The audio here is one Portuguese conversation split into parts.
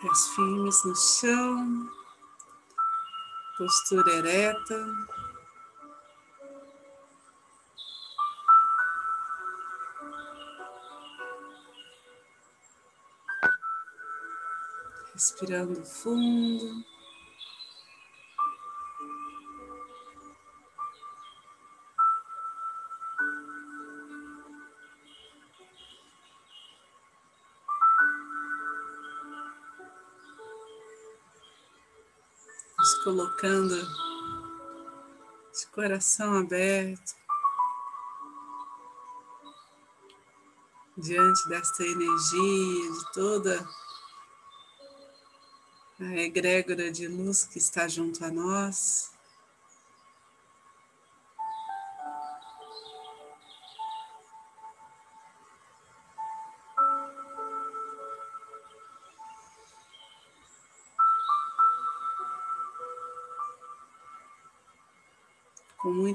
Pés firmes no chão, postura ereta. Respirando fundo. De coração aberto diante desta energia, de toda a egrégora de luz que está junto a nós.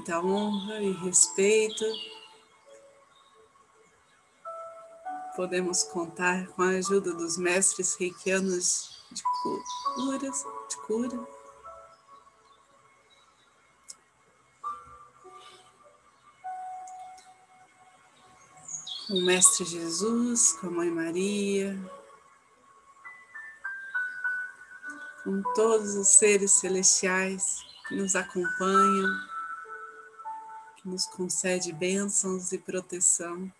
Muita honra e respeito, podemos contar com a ajuda dos mestres reikianos de curas, de cura. Com o Mestre Jesus, com a Mãe Maria, com todos os seres celestiais que nos acompanham, nos concede bênçãos e proteção.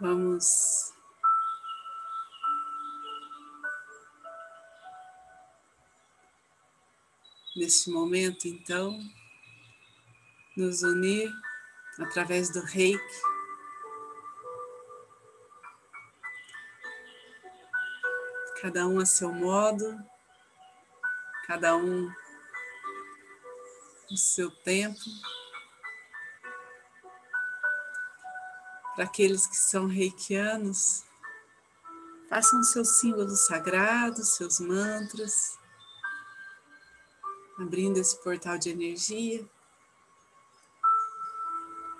Vamos neste momento, então, nos unir através do reiki. Cada um a seu modo, cada um no seu tempo. Para aqueles que são reikianos, façam seus símbolos sagrados, seus mantras, abrindo esse portal de energia.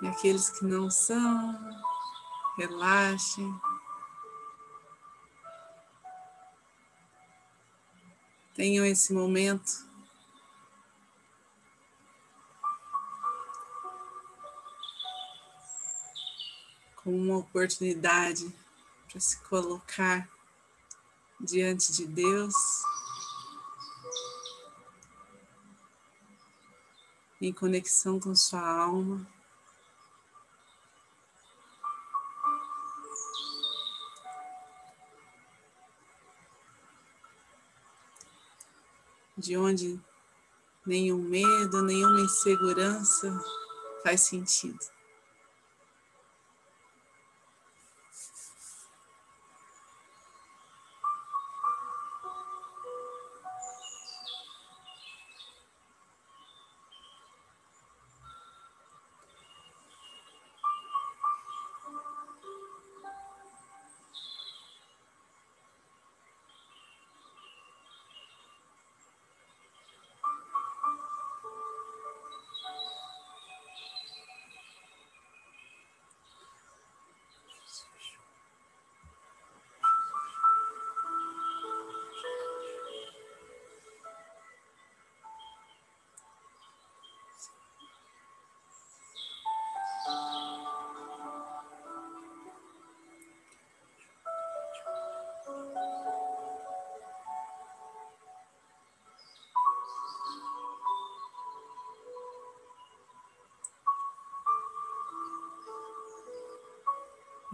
E aqueles que não são, relaxem. Tenham esse momento como uma oportunidade para se colocar diante de Deus, em conexão com sua alma. De onde nenhum medo, nenhuma insegurança faz sentido.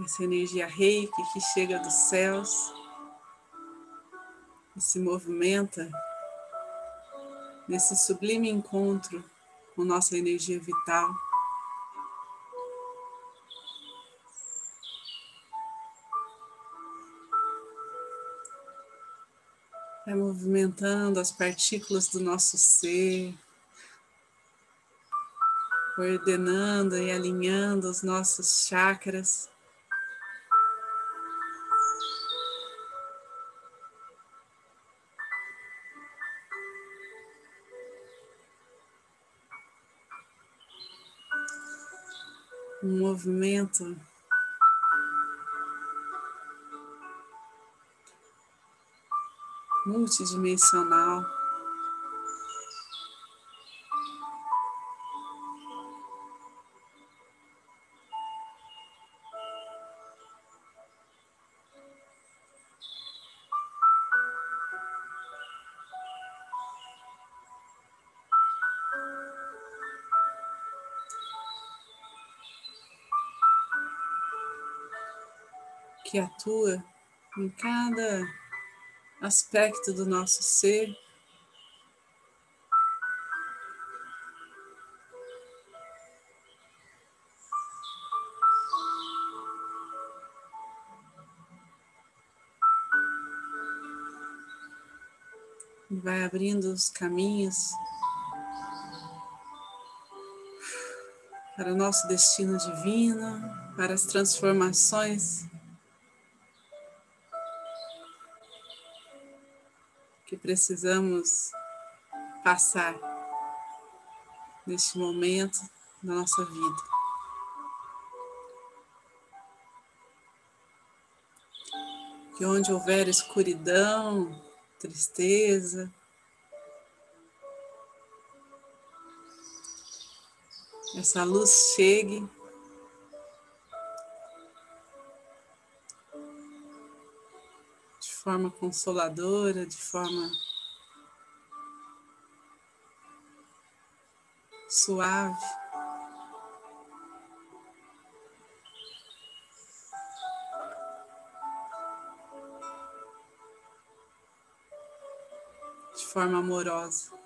Essa energia reiki que chega dos céus e se movimenta nesse sublime encontro com nossa energia vital. Vai movimentando as partículas do nosso ser, coordenando e alinhando os nossos chakras. Um movimento multidimensional. Que atua em cada aspecto do nosso ser. Vai abrindo os caminhos para o nosso destino divino, para as transformações precisamos passar neste momento da nossa vida. Que onde houver escuridão, tristeza, essa luz chegue forma consoladora, de forma suave. De forma amorosa.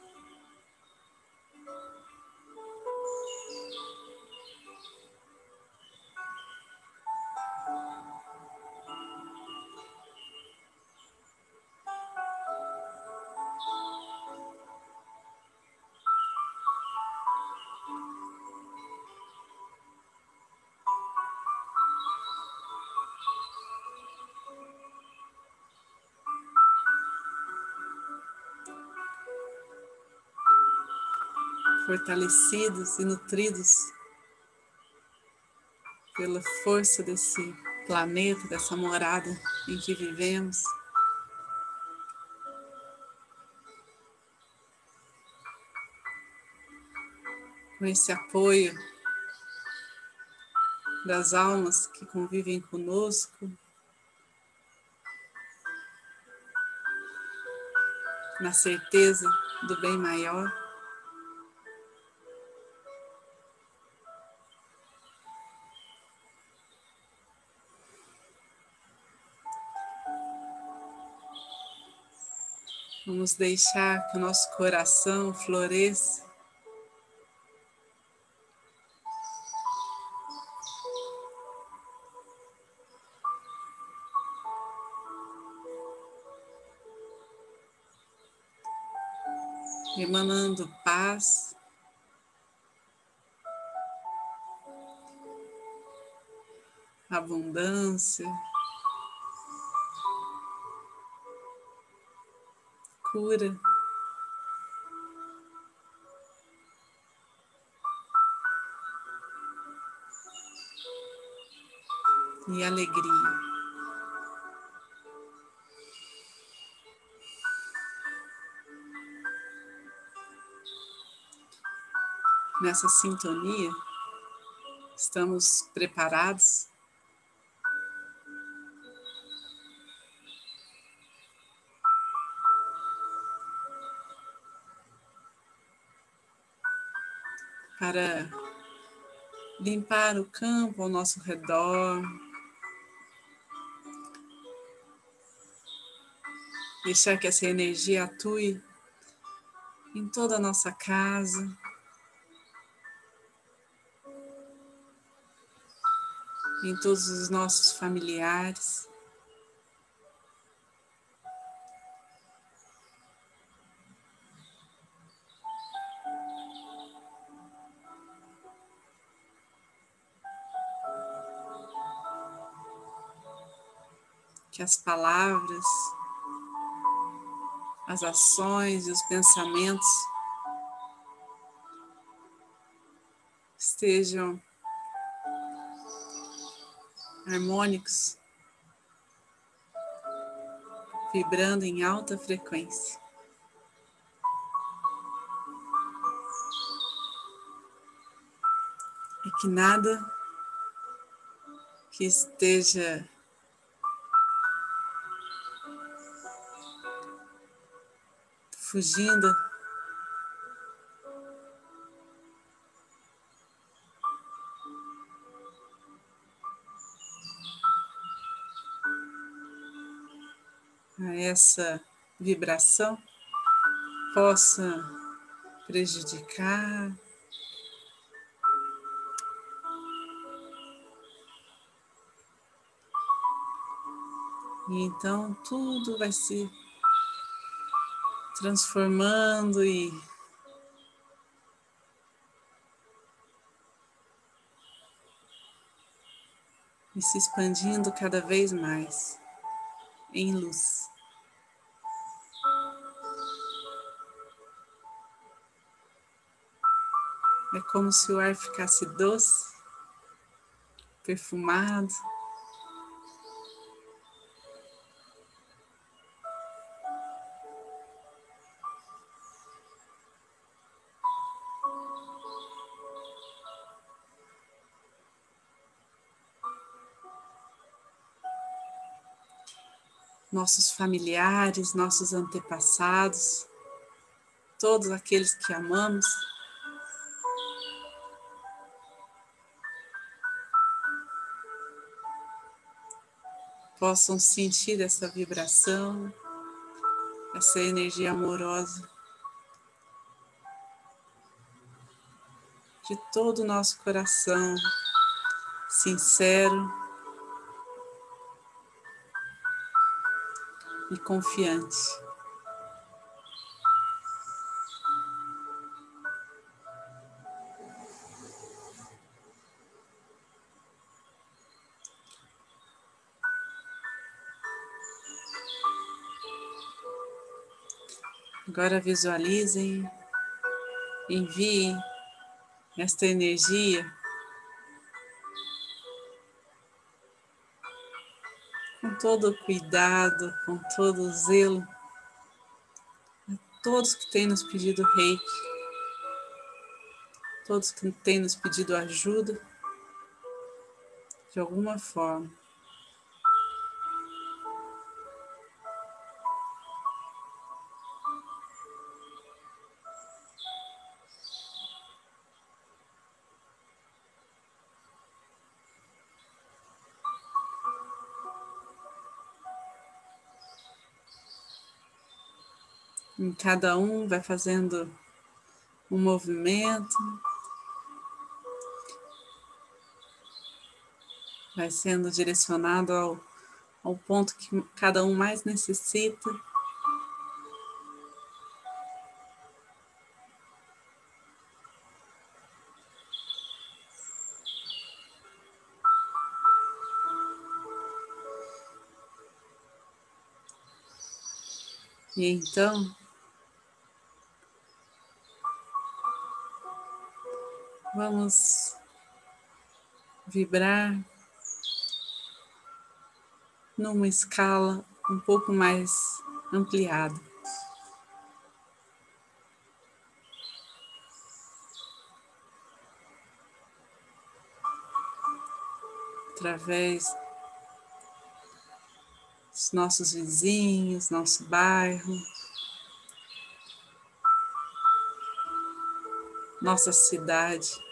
Fortalecidos e nutridos pela força desse planeta, dessa morada em que vivemos. Com esse apoio das almas que convivem conosco, na certeza do bem maior. Vamos deixar que o nosso coração floresça. Emanando paz. Abundância. Cura. E alegria. Nessa sintonia, estamos preparados para limpar o campo ao nosso redor. Deixar que essa energia atue em toda a nossa casa. Em todos os nossos familiares. As palavras, as ações e os pensamentos estejam harmônicos, vibrando em alta frequência. E que nada que esteja fugindo a essa vibração possa prejudicar. E então tudo vai se transformando e e se expandindo cada vez mais em luz. É como se o ar ficasse doce, perfumado. Nossos familiares, nossos antepassados, todos aqueles que amamos. Possam sentir essa vibração, essa energia amorosa de todo o nosso coração, sincero. E confiante. Agora visualizem, enviem esta energia todo cuidado, com todo zelo, a todos que têm nos pedido reiki, todos que têm nos pedido ajuda, de alguma forma. Em cada um vai fazendo um movimento, vai sendo direcionado ao, ao ponto que cada um mais necessita. E então, Vamos vibrar numa escala um pouco mais ampliada. Através dos nossos vizinhos, nosso bairro, nossa cidade.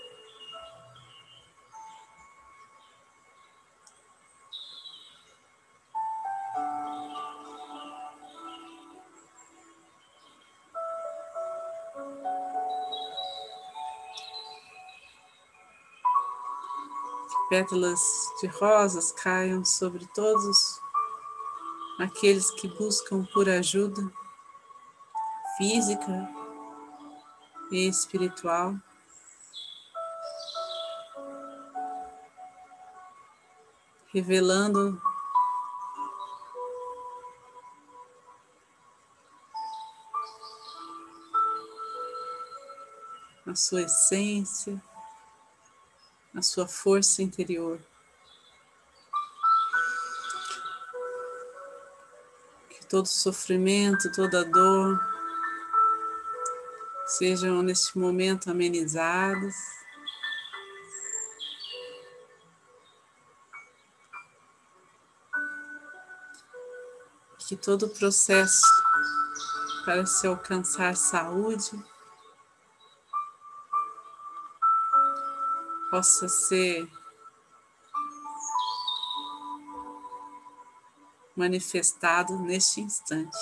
Pétalas de rosas caiam sobre todos aqueles que buscam por ajuda física e espiritual. Revelando a sua essência a sua força interior. Que todo sofrimento, toda dor sejam neste momento amenizados. Que todo o processo para se alcançar saúde possa ser manifestado neste instante.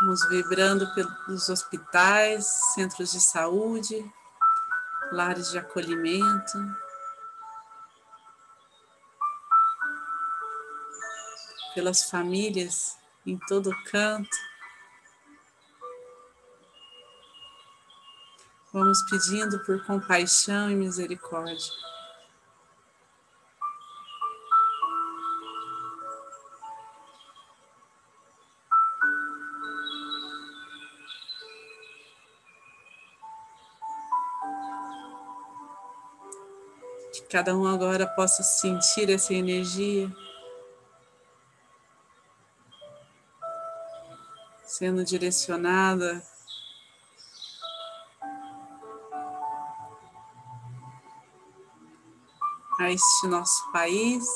Vamos vibrando pelos hospitais, centros de saúde, lares de acolhimento. Pelas famílias em todo canto. Vamos pedindo por compaixão e misericórdia. cada um agora possa sentir essa energia sendo direcionada a este nosso país.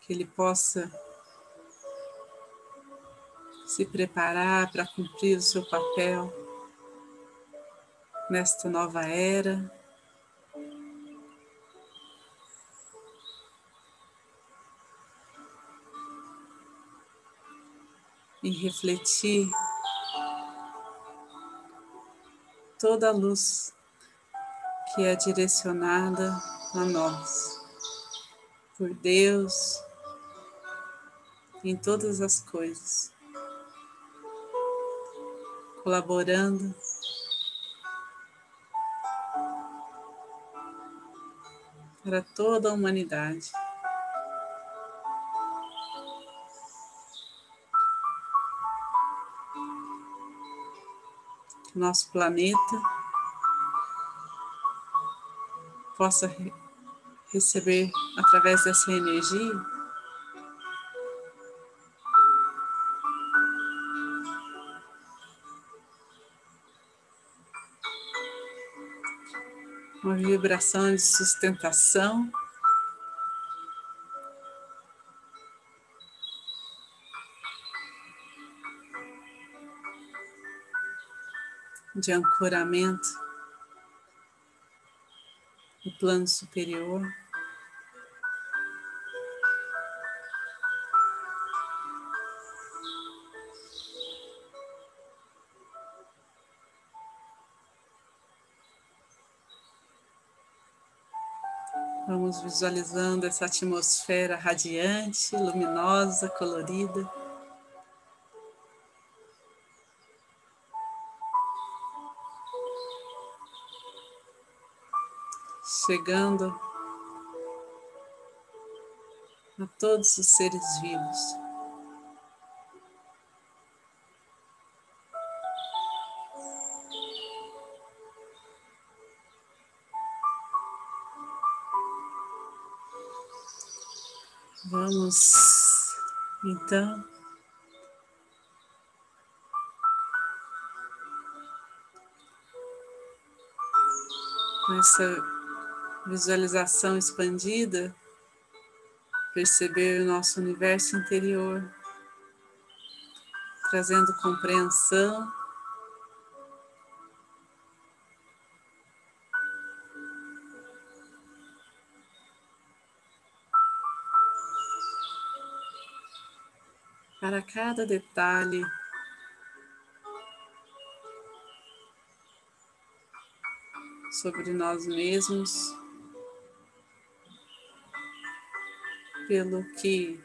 Que ele possa se preparar para cumprir o seu papel nesta nova era. E refletir toda a luz que é direcionada a nós, por Deus, em todas as coisas colaborando. Para toda a humanidade. Nosso planeta possa receber através dessa energia uma vibração de sustentação. De ancoramento no plano superior. Vamos visualizando essa atmosfera radiante, luminosa, colorida. Chegando a todos os seres vivos. Vamos então com essa visualização expandida, perceber o nosso universo interior, trazendo compreensão para cada detalhe. Sobre nós mesmos, pelo que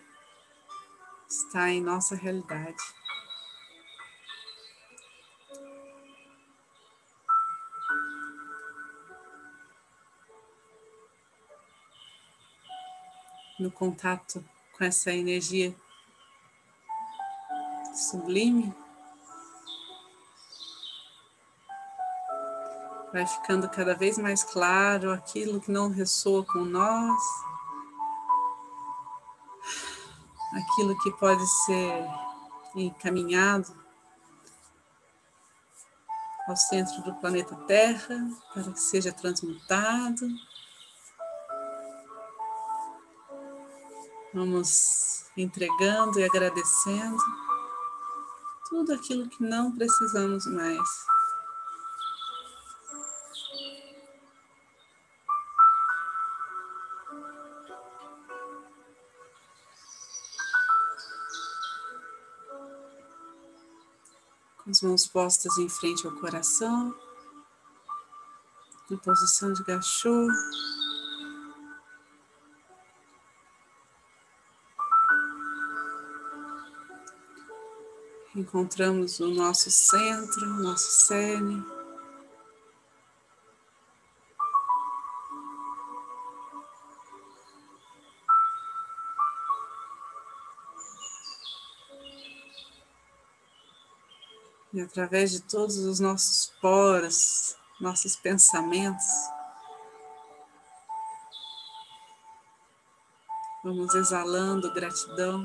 está em nossa realidade. No contato com essa energia sublime. vai ficando cada vez mais claro aquilo que não ressoa com nós, aquilo que pode ser encaminhado ao centro do planeta Terra para que seja transmutado. Vamos entregando e agradecendo tudo aquilo que não precisamos mais. As mãos postas em frente ao coração, em posição de gachô. encontramos o nosso centro, nosso cerne. E através de todos os nossos poros, nossos pensamentos, vamos exalando gratidão.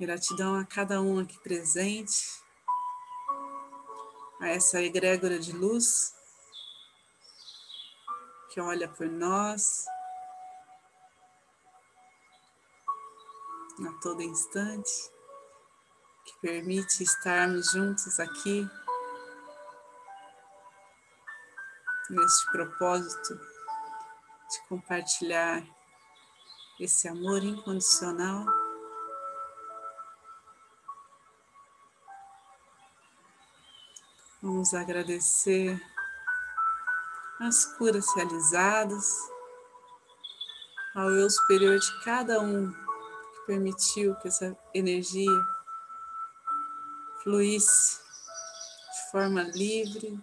Gratidão a cada um aqui presente, a essa egrégora de luz que olha por nós a todo instante, que permite estarmos juntos aqui neste propósito de compartilhar esse amor incondicional. Vamos agradecer as curas realizadas, ao eu superior de cada um que permitiu que essa energia fluísse de forma livre,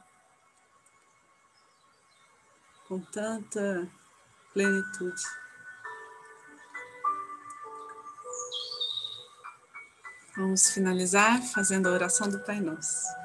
com tanta plenitude. Vamos finalizar fazendo a oração do Pai Nosso.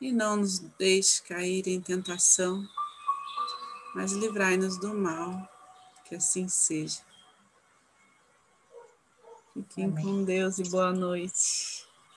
e não nos deixe cair em tentação, mas livrai-nos do mal, que assim seja. Fiquem Amém. com Deus e boa noite.